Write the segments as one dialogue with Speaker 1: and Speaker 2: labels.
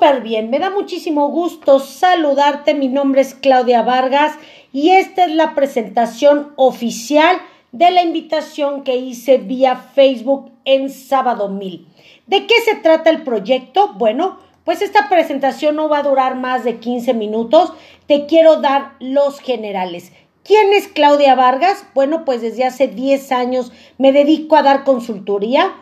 Speaker 1: Bien, me da muchísimo gusto saludarte. Mi nombre es Claudia Vargas y esta es la presentación oficial de la invitación que hice vía Facebook en sábado mil. ¿De qué se trata el proyecto? Bueno, pues esta presentación no va a durar más de 15 minutos. Te quiero dar los generales. ¿Quién es Claudia Vargas? Bueno, pues desde hace 10 años me dedico a dar consultoría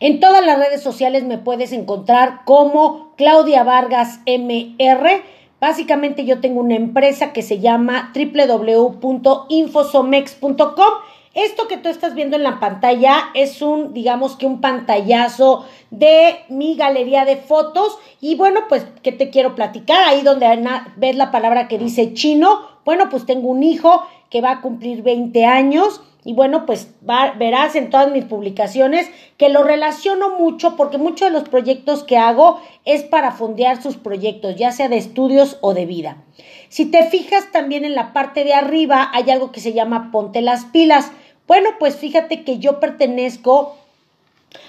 Speaker 1: en todas las redes sociales me puedes encontrar como Claudia Vargas MR. Básicamente yo tengo una empresa que se llama www.infosomex.com. Esto que tú estás viendo en la pantalla es un, digamos que un pantallazo de mi galería de fotos. Y bueno, pues, ¿qué te quiero platicar? Ahí donde ves la palabra que dice chino. Bueno, pues tengo un hijo que va a cumplir 20 años y bueno, pues verás en todas mis publicaciones que lo relaciono mucho porque muchos de los proyectos que hago es para fondear sus proyectos, ya sea de estudios o de vida. Si te fijas también en la parte de arriba hay algo que se llama ponte las pilas. Bueno, pues fíjate que yo pertenezco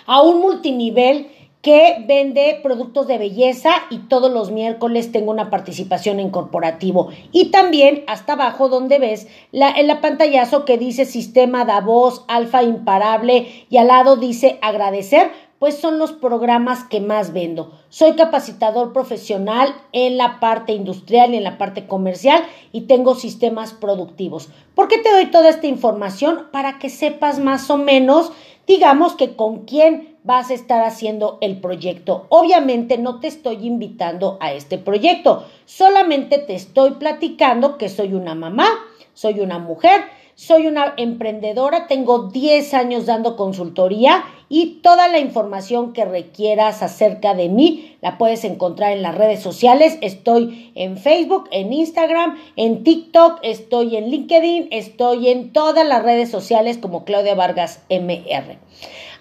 Speaker 1: a un multinivel que vende productos de belleza y todos los miércoles tengo una participación en corporativo. Y también hasta abajo donde ves la, en la pantallazo que dice sistema voz alfa imparable y al lado dice agradecer, pues son los programas que más vendo. Soy capacitador profesional en la parte industrial y en la parte comercial y tengo sistemas productivos. ¿Por qué te doy toda esta información? Para que sepas más o menos, digamos que con quién vas a estar haciendo el proyecto. Obviamente no te estoy invitando a este proyecto, solamente te estoy platicando que soy una mamá, soy una mujer, soy una emprendedora, tengo 10 años dando consultoría y toda la información que requieras acerca de mí la puedes encontrar en las redes sociales. Estoy en Facebook, en Instagram, en TikTok, estoy en LinkedIn, estoy en todas las redes sociales como Claudia Vargas MR.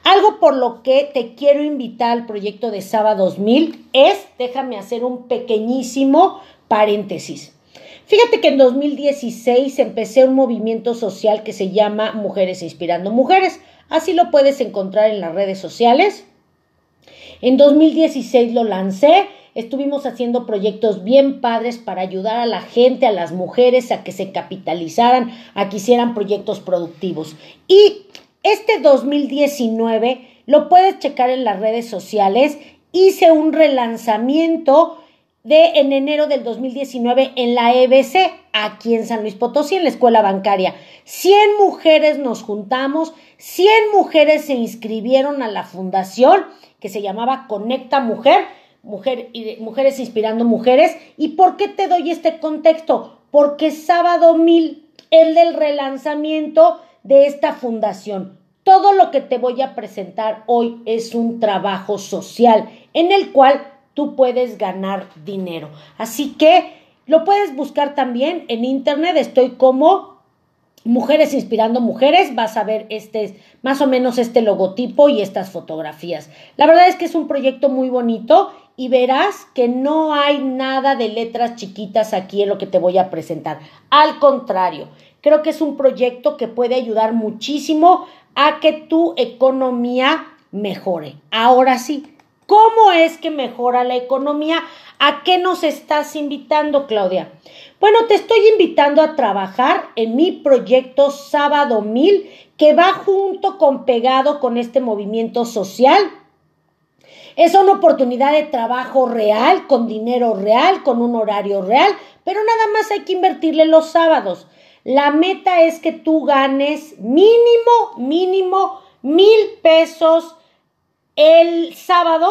Speaker 1: Algo por lo que te quiero invitar al proyecto de Saba 2000 es, déjame hacer un pequeñísimo paréntesis. Fíjate que en 2016 empecé un movimiento social que se llama Mujeres Inspirando Mujeres. Así lo puedes encontrar en las redes sociales. En 2016 lo lancé. Estuvimos haciendo proyectos bien padres para ayudar a la gente, a las mujeres, a que se capitalizaran, a que hicieran proyectos productivos. Y este 2019 lo puedes checar en las redes sociales. Hice un relanzamiento de en enero del 2019 en la EBC, aquí en San Luis Potosí, en la escuela bancaria. 100 mujeres nos juntamos, 100 mujeres se inscribieron a la fundación que se llamaba Conecta Mujer, Mujer Mujeres Inspirando Mujeres. ¿Y por qué te doy este contexto? Porque sábado el del relanzamiento de esta fundación. Todo lo que te voy a presentar hoy es un trabajo social en el cual tú puedes ganar dinero. Así que lo puedes buscar también en internet. Estoy como Mujeres Inspirando Mujeres. Vas a ver este, más o menos este logotipo y estas fotografías. La verdad es que es un proyecto muy bonito y verás que no hay nada de letras chiquitas aquí en lo que te voy a presentar. Al contrario, Creo que es un proyecto que puede ayudar muchísimo a que tu economía mejore. Ahora sí, ¿cómo es que mejora la economía? ¿A qué nos estás invitando, Claudia? Bueno, te estoy invitando a trabajar en mi proyecto Sábado Mil, que va junto con pegado con este movimiento social. Es una oportunidad de trabajo real, con dinero real, con un horario real, pero nada más hay que invertirle los sábados. La meta es que tú ganes mínimo, mínimo mil pesos el sábado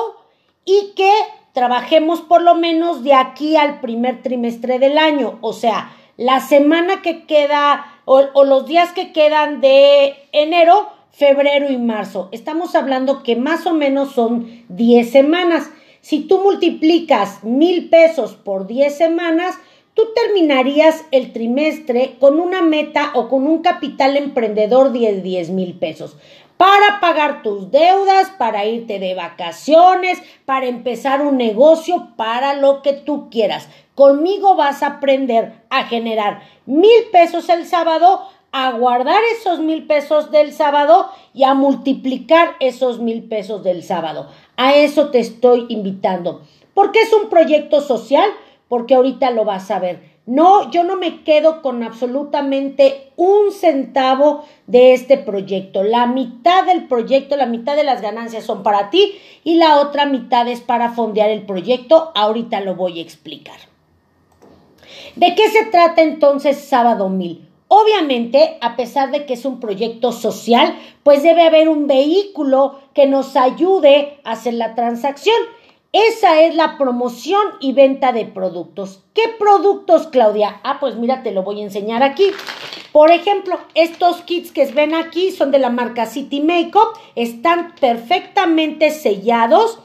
Speaker 1: y que trabajemos por lo menos de aquí al primer trimestre del año. O sea, la semana que queda o, o los días que quedan de enero, febrero y marzo. Estamos hablando que más o menos son 10 semanas. Si tú multiplicas mil pesos por 10 semanas, tú terminarías el trimestre con una meta o con un capital emprendedor de 10 mil pesos para pagar tus deudas, para irte de vacaciones, para empezar un negocio, para lo que tú quieras. Conmigo vas a aprender a generar mil pesos el sábado, a guardar esos mil pesos del sábado y a multiplicar esos mil pesos del sábado. A eso te estoy invitando. ¿Por qué es un proyecto social? Porque ahorita lo vas a ver. No, yo no me quedo con absolutamente un centavo de este proyecto. La mitad del proyecto, la mitad de las ganancias son para ti y la otra mitad es para fondear el proyecto. Ahorita lo voy a explicar. ¿De qué se trata entonces Sábado Mil? Obviamente, a pesar de que es un proyecto social, pues debe haber un vehículo que nos ayude a hacer la transacción. Esa es la promoción y venta de productos. ¿Qué productos, Claudia? Ah, pues mira, te lo voy a enseñar aquí. Por ejemplo, estos kits que ven aquí son de la marca City Makeup. Están perfectamente sellados.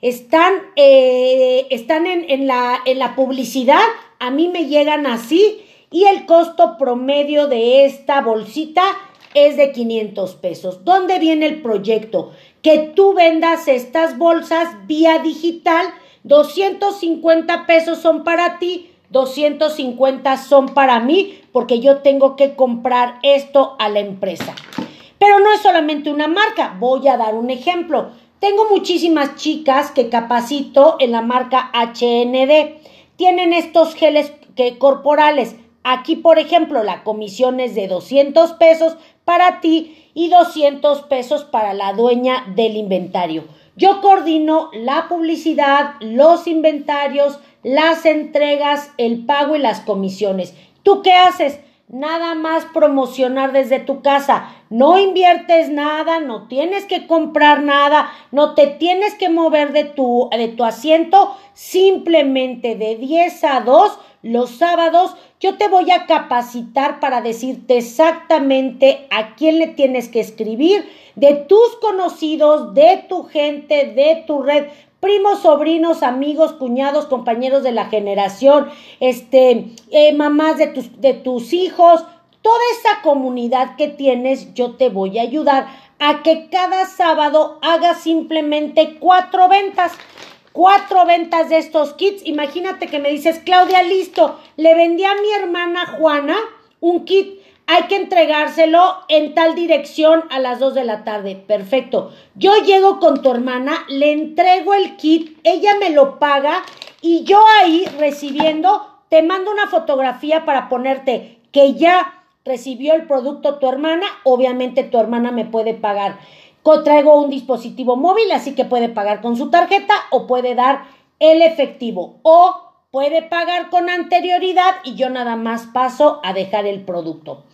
Speaker 1: Están, eh, están en, en, la, en la publicidad. A mí me llegan así. Y el costo promedio de esta bolsita es de 500 pesos. ¿Dónde viene el proyecto? Que tú vendas estas bolsas vía digital, 250 pesos son para ti, 250 son para mí, porque yo tengo que comprar esto a la empresa. Pero no es solamente una marca, voy a dar un ejemplo. Tengo muchísimas chicas que capacito en la marca HND. Tienen estos geles que, corporales. Aquí, por ejemplo, la comisión es de 200 pesos para ti y 200 pesos para la dueña del inventario. Yo coordino la publicidad, los inventarios, las entregas, el pago y las comisiones. ¿Tú qué haces? Nada más promocionar desde tu casa. No inviertes nada, no tienes que comprar nada, no te tienes que mover de tu, de tu asiento. Simplemente de 10 a 2 los sábados yo te voy a capacitar para decirte exactamente a quién le tienes que escribir, de tus conocidos, de tu gente, de tu red, primos, sobrinos, amigos, cuñados, compañeros de la generación, este, eh, mamás de tus, de tus hijos, toda esa comunidad que tienes, yo te voy a ayudar a que cada sábado hagas simplemente cuatro ventas cuatro ventas de estos kits. Imagínate que me dices, Claudia, listo, le vendí a mi hermana Juana un kit. Hay que entregárselo en tal dirección a las dos de la tarde. Perfecto. Yo llego con tu hermana, le entrego el kit, ella me lo paga y yo ahí recibiendo te mando una fotografía para ponerte que ya recibió el producto tu hermana. Obviamente tu hermana me puede pagar traigo un dispositivo móvil, así que puede pagar con su tarjeta o puede dar el efectivo o puede pagar con anterioridad y yo nada más paso a dejar el producto.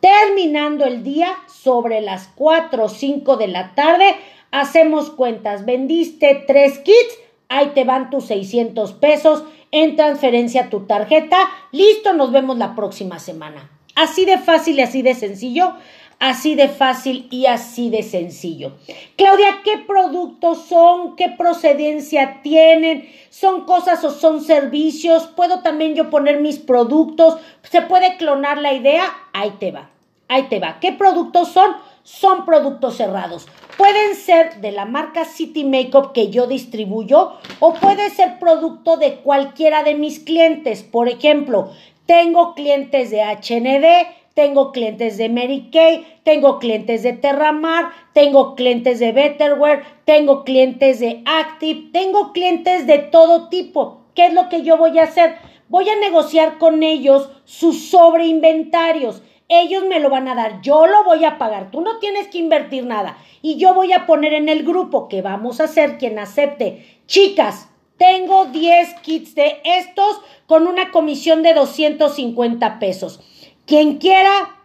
Speaker 1: Terminando el día sobre las 4 o 5 de la tarde, hacemos cuentas. Vendiste tres kits, ahí te van tus 600 pesos en transferencia a tu tarjeta. Listo, nos vemos la próxima semana. Así de fácil y así de sencillo. Así de fácil y así de sencillo. Claudia, ¿qué productos son? ¿Qué procedencia tienen? ¿Son cosas o son servicios? ¿Puedo también yo poner mis productos? ¿Se puede clonar la idea? Ahí te va. Ahí te va. ¿Qué productos son? Son productos cerrados. Pueden ser de la marca City Makeup que yo distribuyo o puede ser producto de cualquiera de mis clientes. Por ejemplo, tengo clientes de HND, tengo clientes de Mary Kay, tengo clientes de Terramar, tengo clientes de Betterware, tengo clientes de Active, tengo clientes de todo tipo. ¿Qué es lo que yo voy a hacer? Voy a negociar con ellos sus sobreinventarios. Ellos me lo van a dar, yo lo voy a pagar, tú no tienes que invertir nada. Y yo voy a poner en el grupo que vamos a hacer quien acepte. Chicas, tengo 10 kits de estos con una comisión de 250 pesos. Quien quiera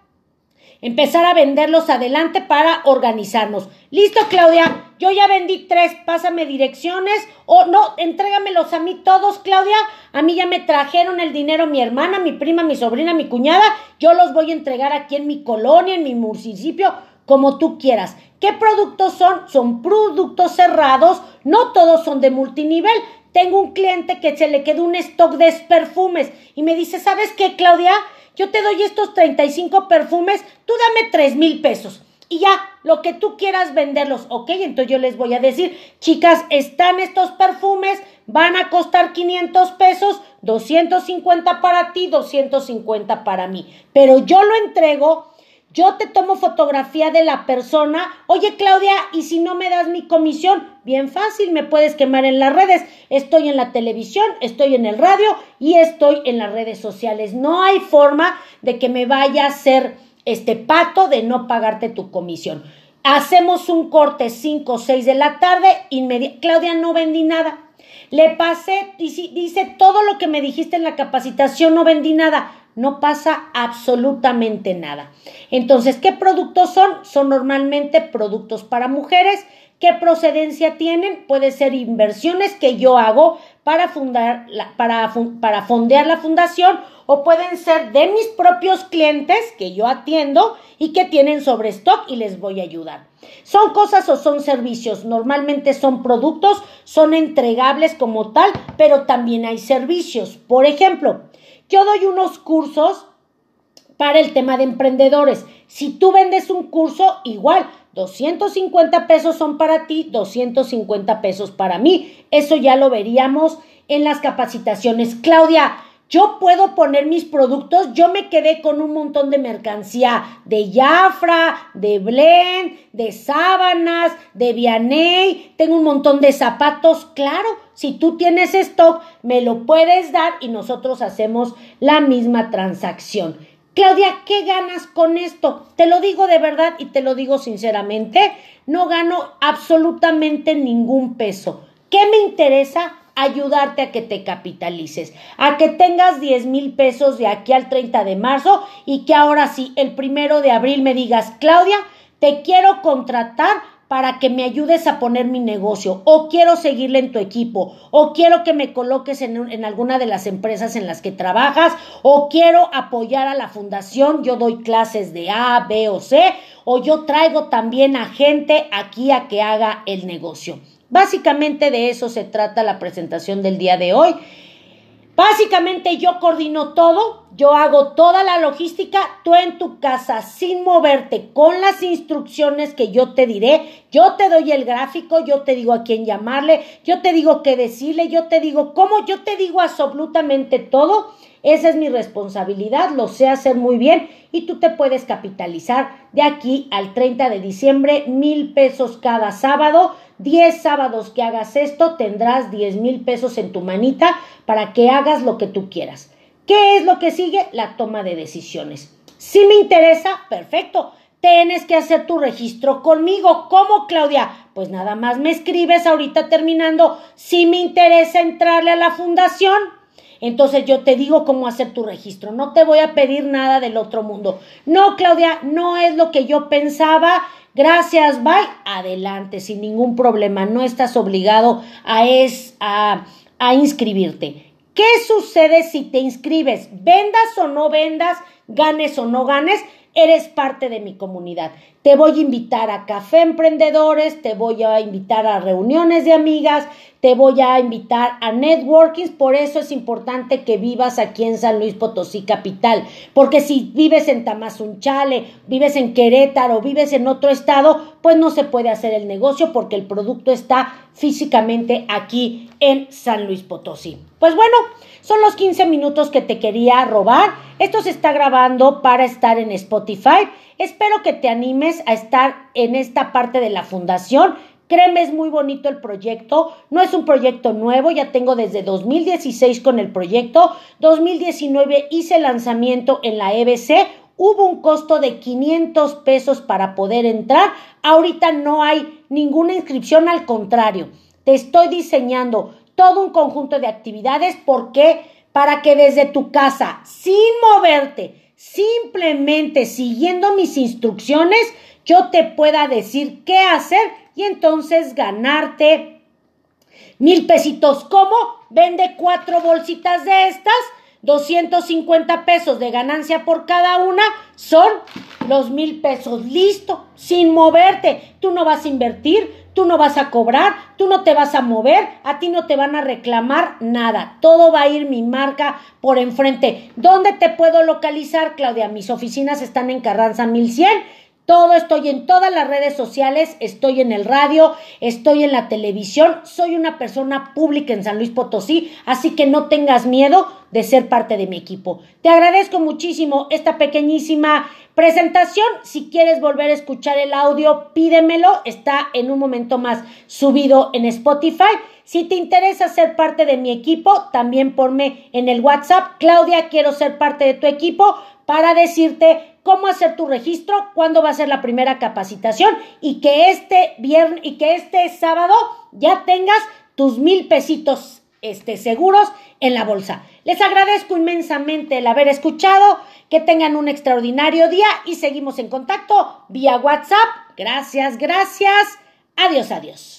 Speaker 1: empezar a venderlos adelante para organizarnos. Listo, Claudia. Yo ya vendí tres, pásame direcciones o no, entrégamelos a mí todos, Claudia. A mí ya me trajeron el dinero mi hermana, mi prima, mi sobrina, mi cuñada. Yo los voy a entregar aquí en mi colonia, en mi municipio, como tú quieras. ¿Qué productos son? Son productos cerrados, no todos son de multinivel. Tengo un cliente que se le quedó un stock de perfumes y me dice, ¿sabes qué, Claudia? yo te doy estos 35 perfumes, tú dame 3 mil pesos. Y ya, lo que tú quieras venderlos, ok, entonces yo les voy a decir, chicas, están estos perfumes, van a costar 500 pesos, 250 para ti, 250 para mí. Pero yo lo entrego, Yo te tomo fotografía de la persona. Oye, Claudia, ¿y si no me das mi comisión? Bien fácil, me puedes quemar en las redes. Estoy en la televisión, estoy en el radio y estoy en las redes sociales. No hay forma de que me vaya a ser este pato de no pagarte tu comisión. Hacemos un corte 5 o 6 de la tarde. Claudia, no vendí nada. Le pasé, dice todo lo que me dijiste en la capacitación, no vendí nada no pasa absolutamente nada. Entonces, ¿qué productos son? Son normalmente productos para mujeres. ¿Qué procedencia tienen? Puede ser inversiones que yo hago para, fundar para, para fondear la fundación o pueden ser de mis propios clientes que yo atiendo y que tienen sobre stock y les voy a ayudar. Son cosas o son servicios. Normalmente son productos, son entregables como tal, pero también hay servicios. Por ejemplo, yo doy unos cursos para el tema de emprendedores. Si tú vendes un curso, igual, 250 pesos son para ti, 250 pesos para mí. Eso ya lo veríamos en las capacitaciones. Claudia, yo puedo poner mis productos, yo me quedé con un montón de mercancía de Jafra, de Blend, de sábanas, de Vianey, tengo un montón de zapatos, claro, si tú tienes stock, me lo puedes dar y nosotros hacemos la misma transacción. Claudia, ¿qué ganas con esto? Te lo digo de verdad y te lo digo sinceramente, no gano absolutamente ningún peso. ¿Qué me interesa? Ayudarte a que te capitalices, a que tengas 10 mil pesos de aquí al 30 de marzo y que ahora sí, el primero de abril me digas, Claudia, te quiero contratar para que me ayudes a poner mi negocio, o quiero seguirle en tu equipo, o quiero que me coloques en, en, alguna de las empresas en las que trabajas, o quiero apoyar a la fundación, yo doy clases de A, B o C, o yo traigo también a gente aquí a que haga el negocio. Básicamente de eso se trata la presentación del día de hoy. Básicamente yo coordino todo, yo hago toda la logística, tú en tu casa sin moverte con las instrucciones que yo te diré, yo te doy el gráfico, yo te digo a quién llamarle, yo te digo qué decirle, yo te digo cómo, yo te digo absolutamente todo esa es mi responsabilidad, lo sé hacer muy bien y tú te puedes capitalizar de aquí al 30 de diciembre mil pesos cada sábado. Diez sábados que hagas esto tendrás diez mil pesos en tu manita para que hagas lo que tú quieras. ¿Qué es lo que sigue? La toma de decisiones. Si me interesa, perfecto. Tienes que hacer tu registro conmigo. ¿Cómo, Claudia? Pues nada más me escribes ahorita terminando. Si me interesa entrarle a la fundación, entonces yo te digo cómo hacer tu registro. No te voy a pedir nada del otro mundo. No, Claudia, no es lo que yo pensaba. Gracias, bye. Adelante, sin ningún problema. No estás obligado a, es, a, a inscribirte. ¿Qué sucede si te inscribes? Vendas o no vendas, ganes o no ganes, eres parte de mi comunidad. Te voy a invitar a café emprendedores, te voy a invitar a reuniones de amigas, te voy a invitar a networkings, por eso es importante que vivas aquí en San Luis Potosí capital, porque si vives en Tamazunchale, vives en Querétaro, vives en otro estado, pues no se puede hacer el negocio porque el producto está físicamente aquí en San Luis Potosí. Pues bueno, son los 15 minutos que te quería robar. Esto se está grabando para estar en Spotify. Espero que te animes a estar en esta parte de la fundación. Créeme, es muy bonito el proyecto. No es un proyecto nuevo, ya tengo desde 2016 con el proyecto. 2019 hice lanzamiento en la EBC. Hubo un costo de 500 pesos para poder entrar. Ahorita no hay ninguna inscripción, al contrario. Te estoy diseñando todo un conjunto de actividades porque para que desde tu casa, sin moverte, simplemente siguiendo mis instrucciones, yo te pueda decir qué hacer y entonces ganarte mil pesitos. ¿Cómo? Vende cuatro bolsitas de estas, 250 pesos de ganancia por cada una, son los mil pesos. Listo, sin moverte. Tú no vas a invertir, tú no vas a cobrar, tú no te vas a mover, a ti no te van a reclamar nada. Todo va a ir mi marca por enfrente. ¿Dónde te puedo localizar, Claudia? Mis oficinas están en Carranza 1100 todo, estoy en todas las redes sociales, estoy en el radio, estoy en la televisión, soy una persona pública en San Luis Potosí, así que no tengas miedo de ser parte de mi equipo. Te agradezco muchísimo esta pequeñísima presentación. Si quieres volver a escuchar el audio, pídemelo, está en un momento más subido en Spotify. Si te interesa ser parte de mi equipo, también ponme en el WhatsApp, Claudia, quiero ser parte de tu equipo para decirte cómo hacer tu registro, cuándo va a ser la primera capacitación y que este viernes y que este sábado ya tengas tus mil pesitos este, seguros en la bolsa. Les agradezco inmensamente el haber escuchado, que tengan un extraordinario día y seguimos en contacto vía WhatsApp. Gracias, gracias. Adiós, adiós.